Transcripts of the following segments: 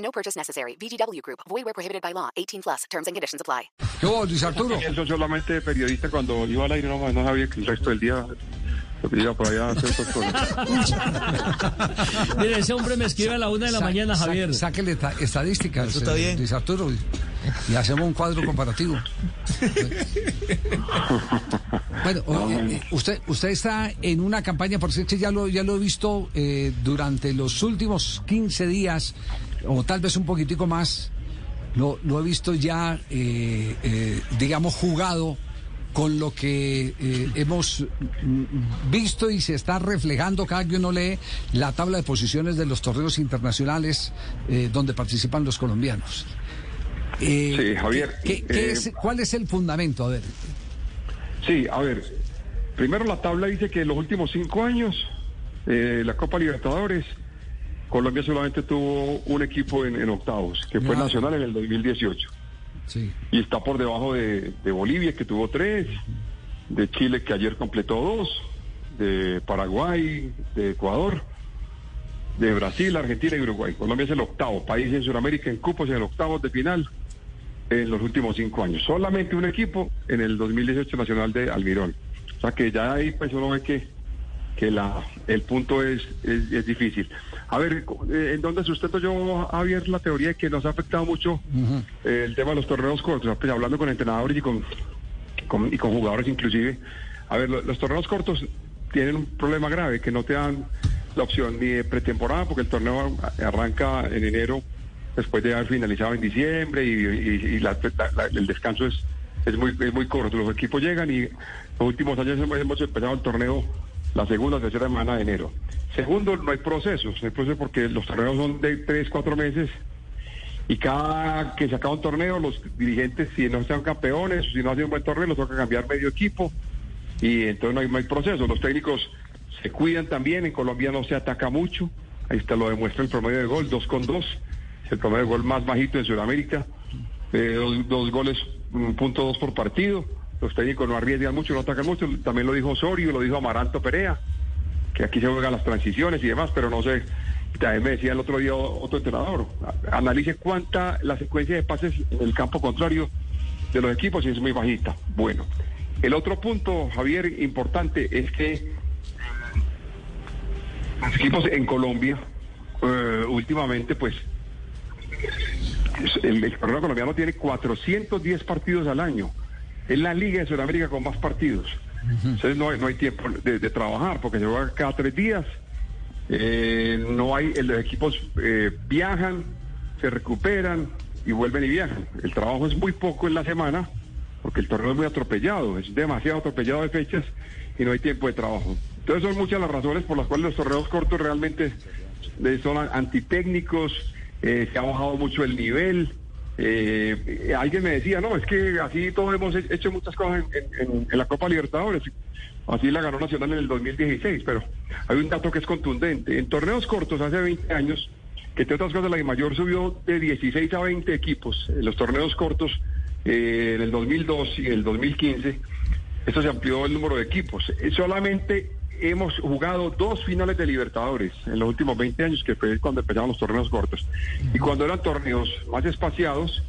No purchase necessary. VGW Group. Void where prohibited by law. 18 plus. Terms and conditions apply. Yo, Luis Arturo. Yo solamente periodista cuando iba al aire no, no sabía que el resto del día iba por allá a hacer estas cosas. Mire, ese hombre me escribe a la una de la mañana, Javier. Sáquele ta- estadísticas. Eso está eh, bien. Luis Arturo. Y hacemos un cuadro comparativo. bueno, o- eh, usted, usted está en una campaña, por cierto, ya lo, ya lo he visto eh, durante los últimos 15 días, o tal vez un poquitico más, lo, lo he visto ya, eh, eh, digamos, jugado con lo que eh, hemos visto y se está reflejando cada que uno lee la tabla de posiciones de los torneos internacionales eh, donde participan los colombianos. Eh, Sí, Javier, ¿qué- qué es- ¿Cuál es el fundamento? A ver. Sí, a ver, primero la tabla dice que en los últimos cinco años, la Copa Libertadores, Colombia solamente tuvo un equipo en, en octavos, que fue Ah. Nacional en el 2018. Sí. Y está por debajo de, de Bolivia, que tuvo tres, de Chile, que ayer completó dos, de Paraguay, de Ecuador, de Brasil, Argentina y Uruguay. Colombia es el octavo país en Sudamérica en cupos en el octavo de final en los últimos cinco años. Solamente un equipo en el 2018 Nacional de Almirón. O sea que ya ahí pues uno ve que, que la, el punto es, es, es difícil. A ver, eh, ¿en dónde sustento yo, Javier, la teoría de que nos ha afectado mucho eh, el tema de los torneos cortos? Pues, hablando con entrenadores y con, con- y con jugadores inclusive. A ver, lo- los torneos cortos tienen un problema grave, que no te dan la opción ni de pretemporada, porque el torneo arranca en enero después de haber finalizado en diciembre y, y- y la- la- la- el descanso es, es, muy, es muy corto. Los equipos llegan y los últimos años hemos, hemos empezado el torneo la segunda tercera semana de enero. Segundo, no hay procesos, no hay procesos porque los torneos son de tres, cuatro meses y cada que se acaba un torneo, los dirigentes, si no sean campeones, si no hacen un buen torneo, los toca cambiar medio equipo. Y entonces no hay, no proceso. Los técnicos se cuidan también. En Colombia no se ataca mucho. Ahí está, lo demuestra el promedio de gol, dos con dos. Es el promedio de gol más bajito en Sudamérica. Eh, dos, dos goles, punto dos por partido. Los técnicos no arriesgan mucho, no atacan mucho. También lo dijo Osorio, lo dijo Amaranto Perea que aquí se juegan las transiciones y demás, pero no sé. También me decía el otro día otro entrenador, analice cuánta la secuencia de pases en el campo contrario de los equipos y es muy bajita. Bueno, el otro punto, Javier, importante es que los equipos en Colombia eh, últimamente, pues, es- el, el colombiano tiene 410 partidos al año. Es la liga de Sudamérica con más partidos. Entonces no hay, no hay tiempo de, de trabajar porque se juega cada tres días. Eh, no hay, los equipos eh, viajan, se recuperan y vuelven y viajan. El trabajo es muy poco en la semana porque el torneo es muy atropellado, es demasiado atropellado de fechas y no hay tiempo de trabajo. Entonces son muchas las razones por las cuales los torneos cortos realmente eh, son antitécnicos, eh, se ha bajado mucho el nivel. Eh, alguien me decía, no, es que así todos hemos he- hecho muchas cosas en, en- en la Copa Libertadores. Así la ganó Nacional en el 2016, pero hay un dato que es contundente. En torneos cortos, hace 20 años, que entre otras cosas la mayor subió de 16 a 20 equipos. En los torneos cortos, eh, en el 2002 y el 2015, esto se amplió el número de equipos. Eh, solamente hemos jugado dos finales de Libertadores en los últimos 20 años, que fue cuando empezaron los torneos cortos. Y cuando eran torneos más espaciados,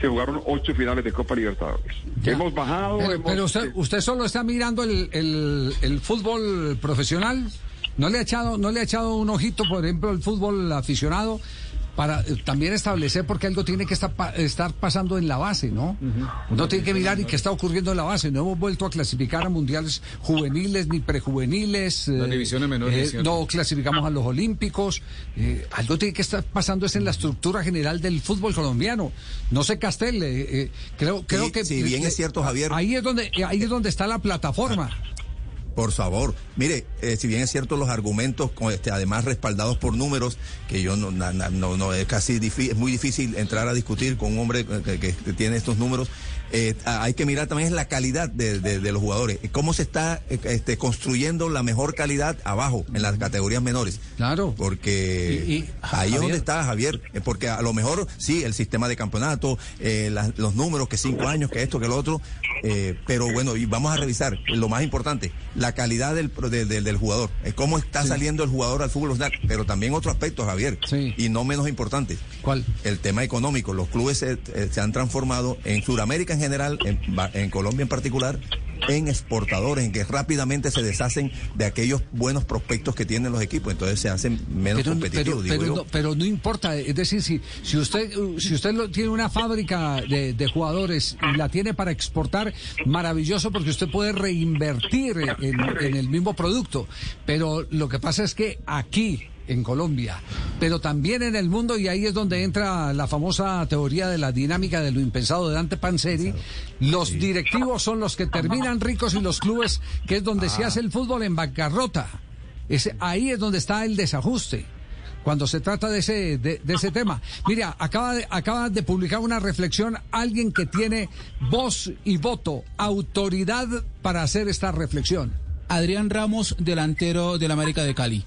se jugaron ocho finales de Copa Libertadores. Ya. Hemos bajado. Pero, hemos- pero usted, usted solo está mirando el, el- el fútbol profesional. ¿No le ha echado, no le ha echado un ojito, por ejemplo, el fútbol aficionado? Para eh, también establecer porque algo tiene que estar, pa- estar pasando en la base, ¿no? Uno tiene que mirar y qué está ocurriendo en la base. No hemos vuelto a clasificar a mundiales juveniles ni prejuveniles. Las eh, divisiones menores, eh, no clasificamos a los olímpicos. eh, algo tiene que estar pasando es en la estructura general del fútbol colombiano. No se castele. eh, creo, creo Sí, que si bien es cierto, Javier. Ahí es donde, ahí es donde está la plataforma. Por favor, mire, eh, si bien es cierto los argumentos, con este, además respaldados por números, que yo no, na- no, no es casi es muy difícil entrar a discutir con un hombre que, que- tiene estos números. eh, hay que mirar también la calidad de, de- de los jugadores, cómo se está eh, este, construyendo la mejor calidad abajo en las categorías menores. Claro. Porque Y- y, ahí es donde está Javier, eh, porque a lo mejor sí, el sistema de campeonato, eh, los números, que cinco años, que esto, que lo otro, eh, pero bueno, y vamos a revisar lo más importante, la calidad del, de- de- del jugador, eh, cómo está saliendo el jugador al fútbol pero también otro aspecto, Javier, Sí. y no menos importante, ¿Cuál? el tema económico. Los clubes se, eh, se han transformado en Sudamérica en general, en, en Colombia en particular, en exportadores, en que rápidamente se deshacen de aquellos buenos prospectos que tienen los equipos, entonces se hacen menos Pero, competitivos, pero, digo pero yo. no, pero no importa, es decir, si, si usted si usted lo- tiene una fábrica de, de jugadores y la tiene para exportar, maravilloso porque usted puede reinvertir en, en el mismo producto. Pero lo que pasa es que aquí, en Colombia, pero también en el mundo, y ahí es donde entra la famosa teoría de la dinámica de lo impensado de Dante Panzeri, los directivos son los que terminan ricos y los clubes, que es donde se hace el fútbol en bancarrota. Ese, ahí es donde está el desajuste. Cuando se trata de ese, de, de ese tema. Mira, acaba de, acaba de publicar una reflexión alguien que tiene voz y voto, autoridad para hacer esta reflexión. Adrián Ramos, delantero del América de Cali.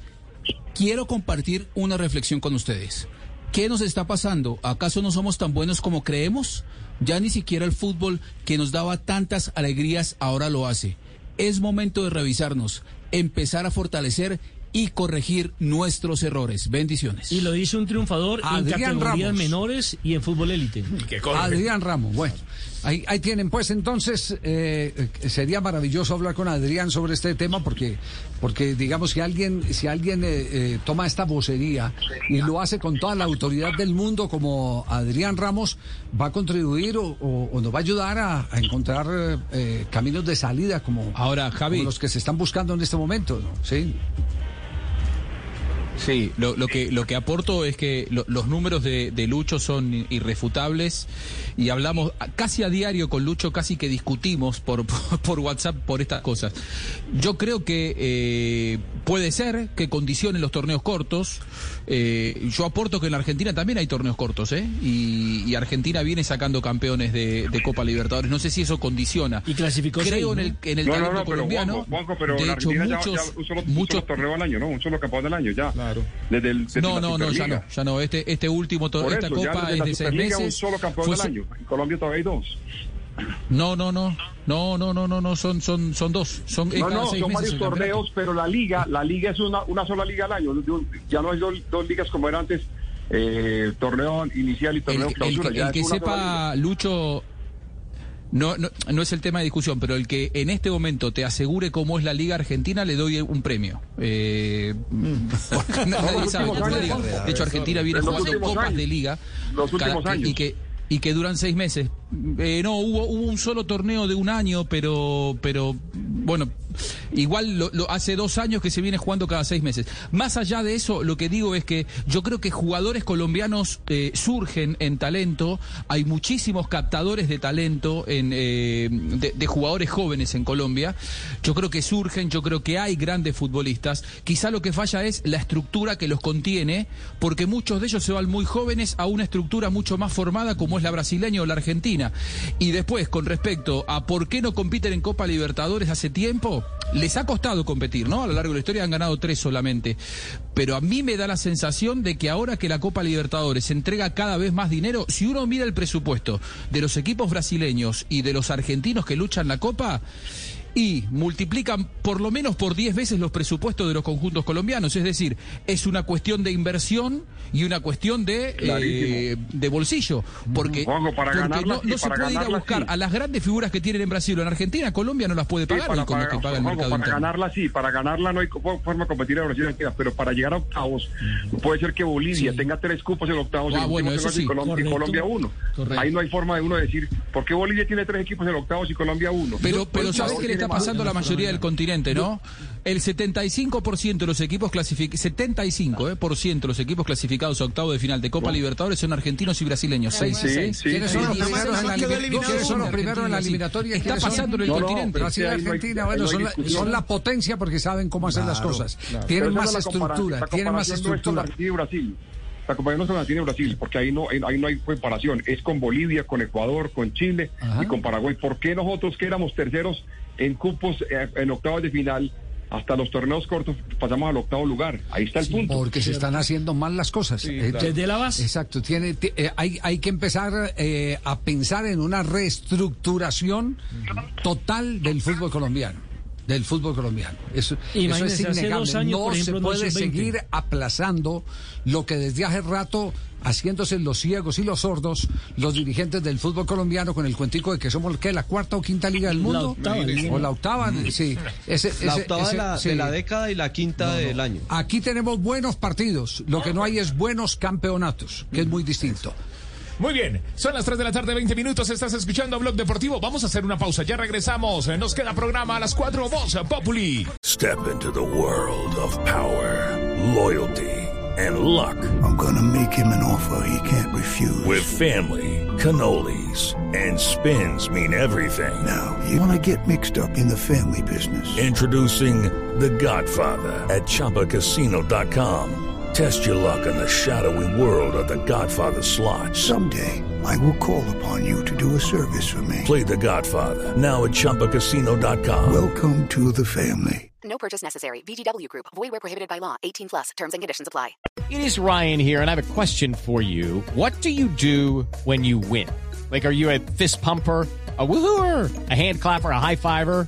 Quiero compartir una reflexión con ustedes. ¿Qué nos está pasando? ¿Acaso no somos tan buenos como creemos? Ya ni siquiera el fútbol que nos daba tantas alegrías ahora lo hace. Es momento de revisarnos, empezar a fortalecer y corregir nuestros errores. Bendiciones. Y lo dice un triunfador en Adrián categorías Ramos. menores y en fútbol élite. Adrián Ramos, bueno. Ahí, ahí tienen, pues entonces eh, sería maravilloso hablar con Adrián sobre este tema porque, porque digamos, si alguien, si alguien eh, eh, toma esta vocería y lo hace con toda la autoridad del mundo como Adrián Ramos, va a contribuir o, o- o nos va a ayudar a, a encontrar eh, eh, caminos de salida como, Ahora, Javi. como los que se están buscando en este momento, ¿no? Sí. Sí, lo, lo que lo que aporto es que lo- los números de, de Lucho son irrefutables y hablamos casi a diario con Lucho, casi que discutimos por, por, WhatsApp por estas cosas. Yo creo que eh, puede ser que condicionen los torneos cortos. Eh, yo aporto que en la Argentina también hay torneos cortos, ¿eh? Y, y Argentina viene sacando campeones de, de Copa Libertadores. No sé si eso condiciona. Y clasificó Creo seis, en el, en el no, no, talento no, pero colombiano. Juanjo, Juanjo, pero de hecho, ya- muchos, ya, un, solo, un muchos solo torneo al año, ¿no? Un solo campeón del año, ya. Claro. Desde el, desde No, no, no, ya no, ya no. Este, este último, to- Por esta eso, copa es de seis meses. un solo campeón Fue del año. En Colombia todavía hay dos. No, no, no, no, no, no, no, no, son, son, son dos. Son, No, cada no, seis son meses varios el torneos, pero la liga, la liga es una, una sola liga al año. Ya no hay dos, dos ligas como era antes, eh, torneo inicial y El, torneo el clausura. ya el es que sepa, Lucho, no, no, no es el tema de discusión, pero el que en este momento te asegure cómo es la Liga Argentina, le doy un premio. Eh, porque nadie sabe cómo es la Liga. De hecho, Argentina viene jugando copas años. de Liga. Y que, y que duran seis meses. Eh, no, hubo, hubo un solo torneo de un año, pero, pero bueno, igual hace dos años que se viene jugando cada seis meses. Más allá de eso, lo que digo es que yo creo que jugadores colombianos eh, surgen en talento, hay muchísimos captadores de talento en, eh, de jugadores jóvenes en Colombia. Yo creo que surgen, yo creo que hay grandes futbolistas. Quizá lo que falla es la estructura que los contiene, porque muchos de ellos se van muy jóvenes a una estructura mucho más formada como es la brasileña o la argentina. Y después, con respecto a por qué no compiten en Copa Libertadores hace tiempo, les ha costado competir, ¿no? A lo largo de la historia han ganado tres solamente. Pero a mí me da la sensación de que ahora que la Copa Libertadores entrega cada vez más dinero, si uno mira el presupuesto de los equipos brasileños y de los argentinos que luchan la Copa, y multiplican por lo menos por 10 veces los presupuestos de los conjuntos colombianos. Es decir, es una cuestión de inversión y una cuestión de, eh, de bolsillo. Porque, para no, sí, se para puede ir a buscar sí. a las grandes figuras que tienen en Brasil o en Argentina. Colombia no las puede Sí, pagar para, ni con lo para- que paga el Juanjo, mercado para interno. ganarla sí, para ganarla no hay forma de competir a Brasil pero para llegar a octavos puede ser que Bolivia Sí. tenga tres cupos en octavos Ah, y el bueno, último eso tenga sí. y Colombia, y Correcto. Colombia uno. Correcto. Ahí no hay forma de uno decir, ¿por qué Bolivia tiene tres equipos en octavos y Colombia uno? Pero, pero Pues, ¿sabes qué le está pasando la mayoría del continente, ¿no? El 75% de los equipos clasificados, 75% eh, por ciento de los equipos clasificados a octavo de final de Copa Libertadores son argentinos y brasileños. 6 Sí, y 6. sí, ¿Quiénes son los primeros en la eliminatoria? eliminado ¿Quiénes son los uno. primeros en la eliminatoria? Está pasando en el continente. Brasil y Argentina, bueno, son la, son la potencia porque saben cómo hacer las cosas. Tienen más estructura, tienen más estructura. Argentina y Brasil. La es con Argentina y Brasil, porque ahí no, ahí no hay comparación. Es con Bolivia, con Ecuador, con Chile Ajá. y con Paraguay. ¿Por qué nosotros que éramos terceros en cupos eh, en octavos de final, hasta los torneos cortos pasamos al octavo lugar? Ahí está el punto. Porque se están haciendo mal las cosas. Eh, Desde la base. Exacto, tiene, ti- eh, hay, hay que empezar eh, a pensar en una reestructuración total del fútbol colombiano. Del fútbol colombiano. Eso, eso es innegable. años, no ejemplo, se puede sub-20. seguir aplazando lo que desde hace rato, haciéndose los ciegos y los sordos, los dirigentes del fútbol colombiano con el cuentico de que somos ¿qué, la cuarta o quinta liga del La mundo. octava liga. o la octava, sí. Ese, La octava ese- de, la, sí. de la década y la quinta del año. Aquí tenemos buenos partidos, lo que no hay es buenos campeonatos, que es muy distinto. Muy bien, son las 3 de la tarde, 20 minutos. Estás escuchando Blog Deportivo. Vamos a hacer una pausa. Ya regresamos. Nos queda programa a las 4. Voz Populi. Step into the world of power, loyalty, and luck. I'm gonna make him an offer he can't refuse. With family, cannolis, and spins mean everything. Now, you wanna get mixed up in the family business. Introducing The Godfather at ChumbaCasino.com. Test your luck in the shadowy world of The Godfather slot. Someday, I will call upon you to do a service for me. Play The Godfather now at ChumbaCasino.com. Welcome to the family. No purchase necessary. VGW Group. Void where prohibited by law. 18 plus. Terms and conditions apply. It is Ryan here, and I have a question for you. What do you do when you win? Like, are you a fist pumper? A woohooer, a hand clapper, a high fiver.